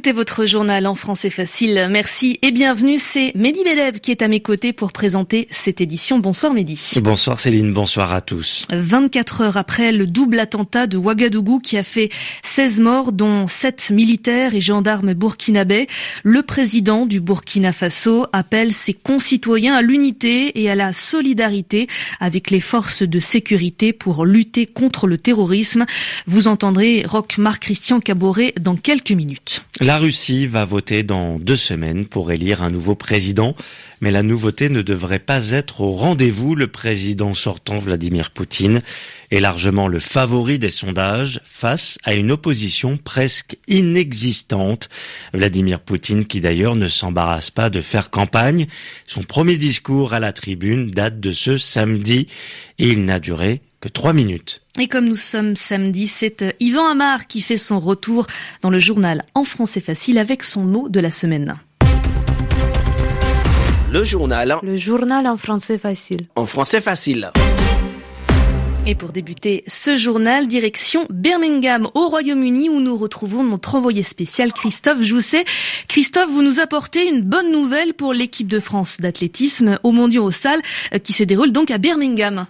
Écoutez votre journal en français facile. Merci et bienvenue. C'est Mehdi Bedev qui est à mes côtés pour présenter cette édition. Bonsoir Mehdi. Bonsoir Céline, bonsoir à tous. 24 heures après le double attentat de Ouagadougou qui a fait 16 morts, dont 7 militaires et gendarmes burkinabés, le président du Burkina Faso appelle ses concitoyens à l'unité et à la solidarité avec les forces de sécurité pour lutter contre le terrorisme. Vous entendrez Roch Marc Christian Caboret dans quelques minutes. La Russie va voter dans deux semaines pour élire un nouveau président, mais la nouveauté ne devrait pas être au rendez-vous. Le président sortant Vladimir Poutine est largement le favori des sondages face à une opposition presque inexistante. Vladimir Poutine qui d'ailleurs ne s'embarrasse pas de faire campagne. Son premier discours à la tribune date de ce samedi et il n'a duré que trois minutes. Et comme nous sommes samedi, c'est euh, Yvan Amar qui fait son retour dans le journal En français facile avec son mot de la semaine. Le journal. Le journal en français facile. En français facile. Et pour débuter ce journal, direction Birmingham au Royaume-Uni où nous retrouvons notre envoyé spécial Christophe Jousset. Christophe, vous nous apportez une bonne nouvelle pour l'équipe de France d'athlétisme au Mondiaux au Salles euh, qui se déroule donc à Birmingham.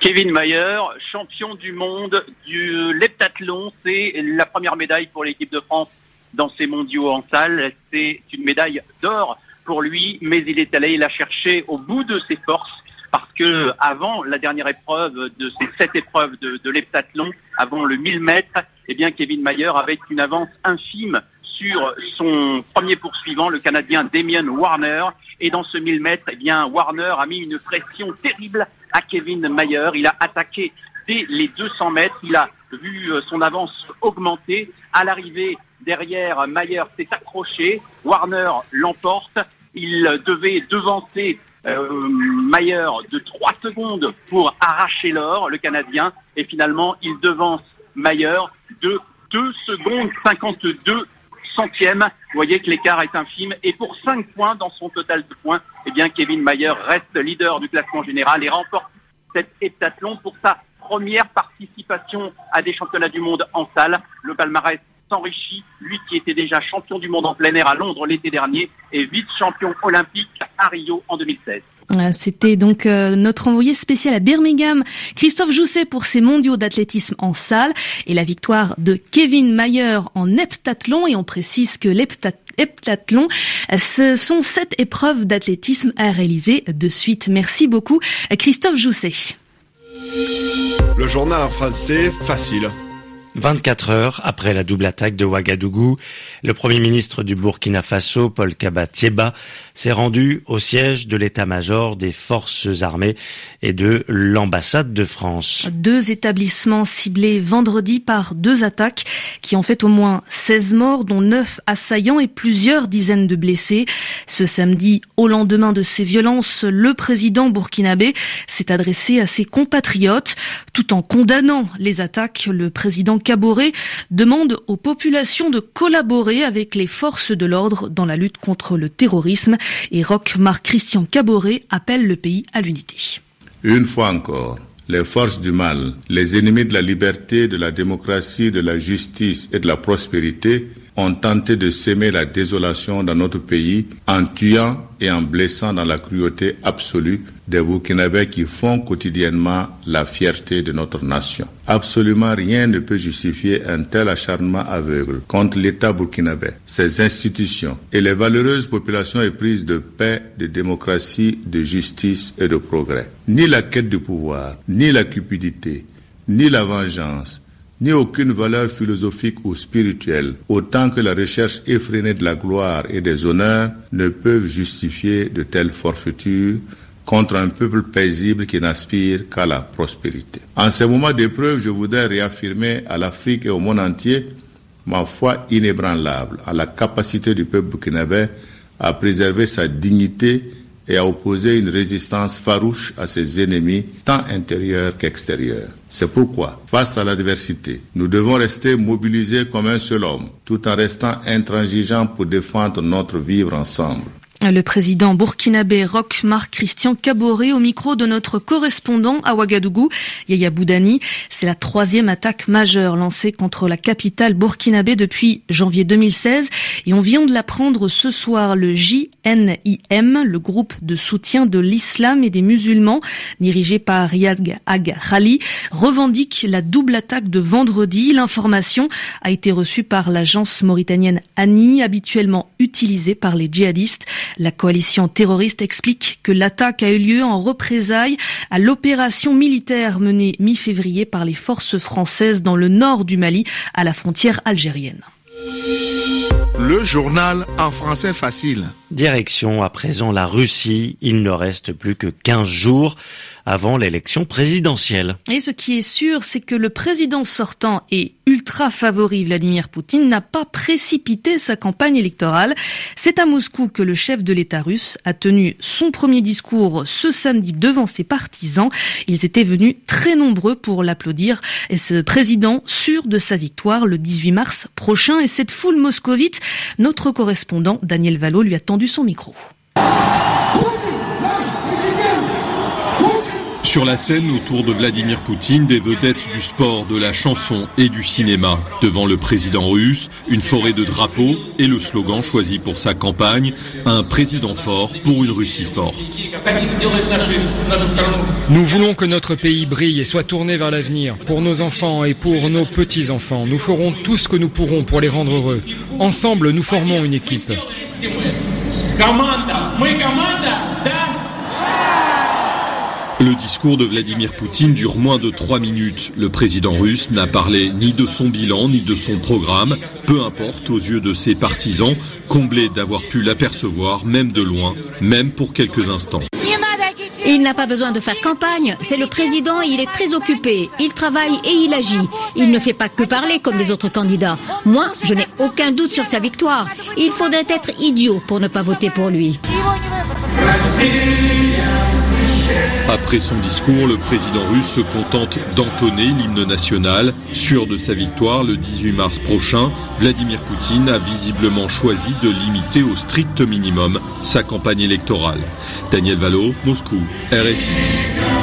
Kevin Mayer, champion du monde du leptathlon, c'est la première médaille pour l'équipe de France dans ces mondiaux en salle. C'est une médaille d'or pour lui, mais il est allé la chercher au bout de ses forces parce que avant la dernière épreuve de ces sept épreuves de, de l'heptathlon, avant le 1000 mètres, eh bien Kevin Mayer avait une avance infime sur son premier poursuivant, le Canadien Damien Warner. Et dans ce 1000 mètres, eh bien Warner a mis une pression terrible à Kevin Mayer. Il a attaqué dès les 200 mètres. Il a vu euh, son avance augmenter. À l'arrivée, derrière, Mayer s'est accroché. Warner l'emporte. Il devait devancer euh, Mayer de 3 secondes pour arracher l'or, le Canadien. Et finalement, il devance Mayer de 2 secondes 52 centièmes. Vous voyez que l'écart est infime. Et pour 5 points dans son total de points, eh bien, Kevin Mayer reste leader du classement général et remporte cet heptathlon pour sa première participation à des championnats du monde en salle. Le palmarès s'enrichit, lui qui était déjà champion du monde en plein air à Londres l'été dernier et vice-champion olympique à Rio en 2016. C'était donc euh, notre envoyé spécial à Birmingham, Christophe Jousset pour ses mondiaux d'athlétisme en salle et la victoire de Kevin Mayer en heptathlon et on précise que l'heptathlon, ce sont sept épreuves d'athlétisme à réaliser de suite. Merci beaucoup Christophe Jousset. Le journal en français facile. 24 heures après la double attaque de Ouagadougou, le premier ministre du Burkina Faso, Paul Kabatieba, s'est rendu au siège de l'état-major des forces armées et de l'ambassade de France. Deux établissements ciblés vendredi par deux attaques qui ont fait au moins 16 morts, dont 9 assaillants et plusieurs dizaines de blessés. Ce samedi, au lendemain de ces violences, le président burkinabé s'est adressé à ses compatriotes. Tout en condamnant les attaques, le président Caboret demande aux populations de collaborer avec les forces de l'ordre dans la lutte contre le terrorisme et Roch Marc Christian Caboret appelle le pays à l'unité. Une fois encore, les forces du mal, les ennemis de la liberté, de la démocratie, de la justice et de la prospérité ont tenté de s'aimer la désolation dans notre pays en tuant et en blessant dans la cruauté absolue des Burkinabés qui font quotidiennement la fierté de notre nation. Absolument rien ne peut justifier un tel acharnement aveugle contre l'État burkinabé, ses institutions et les valeureuses populations éprises de paix, de démocratie, de justice et de progrès. Ni la quête du pouvoir, ni la cupidité, ni la vengeance, ni aucune valeur philosophique ou spirituelle, autant que la recherche effrénée de la gloire et des honneurs ne peuvent justifier de telles forfaitures contre un peuple paisible qui n'aspire qu'à la prospérité. En ces moments d'épreuve, je voudrais réaffirmer à l'Afrique et au monde entier ma foi inébranlable à la capacité du peuple burkinabé à préserver sa dignité et à opposer une résistance farouche à ses ennemis, tant intérieurs qu'extérieurs. C'est pourquoi, face à l'adversité, nous devons rester mobilisés comme un seul homme, tout en restant intransigeants pour défendre notre vivre ensemble. Le président burkinabé Roch Marc Christian Caboret au micro de notre correspondant à Ouagadougou, Yaya Boudani. C'est la troisième attaque majeure lancée contre la capitale burkinabé depuis janvier 2016 et on vient de l'apprendre ce soir. Le JNIM, le groupe de soutien de l'islam et des musulmans, dirigé par Riyad Ag Khali, revendique la double attaque de vendredi. L'information a été reçue par l'agence mauritanienne ANI, habituellement utilisée par les djihadistes. La coalition terroriste explique que l'attaque a eu lieu en représailles à l'opération militaire menée mi-février par les forces françaises dans le nord du Mali, à la frontière algérienne. Le journal en français facile. Direction à présent la Russie. Il ne reste plus que 15 jours avant l'élection présidentielle. Et ce qui est sûr, c'est que le président sortant et ultra favori Vladimir Poutine n'a pas précipité sa campagne électorale. C'est à Moscou que le chef de l'État russe a tenu son premier discours ce samedi devant ses partisans. Ils étaient venus très nombreux pour l'applaudir. Et ce président sûr de sa victoire le 18 mars prochain. Et cette foule moscovite, notre correspondant Daniel Valo lui a tendu son micro. Sur la scène autour de Vladimir Poutine, des vedettes du sport, de la chanson et du cinéma. Devant le président russe, une forêt de drapeaux et le slogan choisi pour sa campagne, un président fort pour une Russie forte. Nous voulons que notre pays brille et soit tourné vers l'avenir, pour nos enfants et pour nos petits-enfants. Nous ferons tout ce que nous pourrons pour les rendre heureux. Ensemble, nous formons une équipe. Le discours de Vladimir Poutine dure moins de trois minutes. Le président russe n'a parlé ni de son bilan ni de son programme, peu importe aux yeux de ses partisans, comblés d'avoir pu l'apercevoir même de loin, même pour quelques instants. Il n'a pas besoin de faire campagne, c'est le président, il est très occupé, il travaille et il agit. Il ne fait pas que parler comme les autres candidats. Moi, je n'ai aucun doute sur sa victoire. Il faudrait être idiot pour ne pas voter pour lui. Après son discours, le président russe se contente d'entonner l'hymne national. Sûr de sa victoire le 18 mars prochain, Vladimir Poutine a visiblement choisi de limiter au strict minimum sa campagne électorale. Daniel Valo, Moscou, RFI.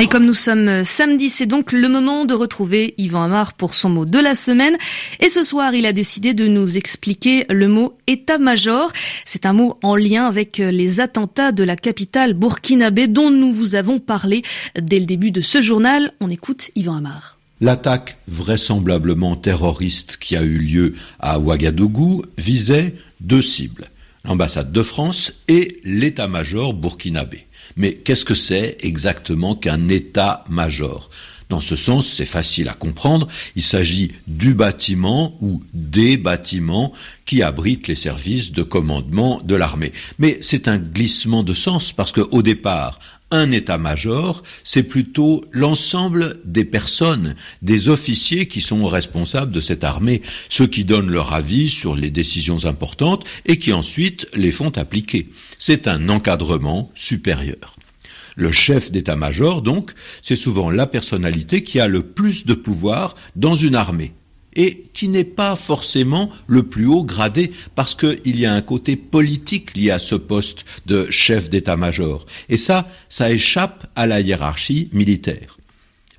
Et comme nous sommes samedi, c'est donc le moment de retrouver Yvan Amar pour son mot de la semaine. Et ce soir, il a décidé de nous expliquer le mot état-major. C'est un mot en lien avec les attentats de la capitale burkinabé dont nous vous avons parlé dès le début de ce journal. On écoute Yvan Amar. L'attaque vraisemblablement terroriste qui a eu lieu à Ouagadougou visait deux cibles, l'ambassade de France et l'état-major burkinabé. Mais qu'est-ce que c'est exactement qu'un état-major? Dans ce sens, c'est facile à comprendre. Il s'agit du bâtiment ou des bâtiments qui abritent les services de commandement de l'armée. Mais c'est un glissement de sens parce qu'au départ, un état-major, c'est plutôt l'ensemble des personnes, des officiers qui sont responsables de cette armée, ceux qui donnent leur avis sur les décisions importantes et qui ensuite les font appliquer. C'est un encadrement supérieur. Le chef d'état-major, donc, c'est souvent la personnalité qui a le plus de pouvoir dans une armée et qui n'est pas forcément le plus haut gradé parce qu'il y a un côté politique lié à ce poste de chef d'état-major. Et ça, ça échappe à la hiérarchie militaire.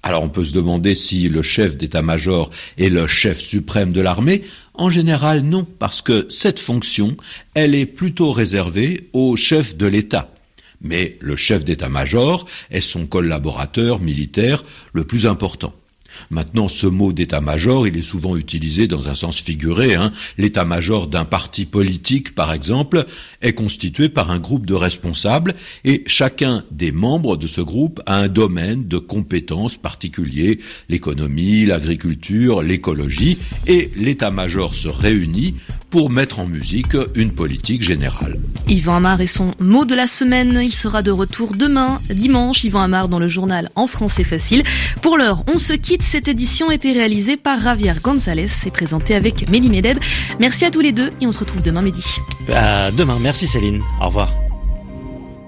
Alors on peut se demander si le chef d'état-major est le chef suprême de l'armée. En général, non, parce que cette fonction, elle est plutôt réservée au chef de l'État mais le chef d'état-major est son collaborateur militaire le plus important. Maintenant, ce mot d'état-major, il est souvent utilisé dans un sens figuré. Hein. L'état-major d'un parti politique, par exemple, est constitué par un groupe de responsables et chacun des membres de ce groupe a un domaine de compétences particulier, l'économie, l'agriculture, l'écologie, et l'état-major se réunit pour mettre en musique une politique générale. Yvan Amar est son mot de la semaine. Il sera de retour demain, dimanche. Yvan Amar dans le journal En français facile. Pour l'heure, on se quitte cette édition a été réalisée par Javier González et présentée avec Mélie Meded. Merci à tous les deux et on se retrouve demain midi. Demain. Merci Céline. Au revoir.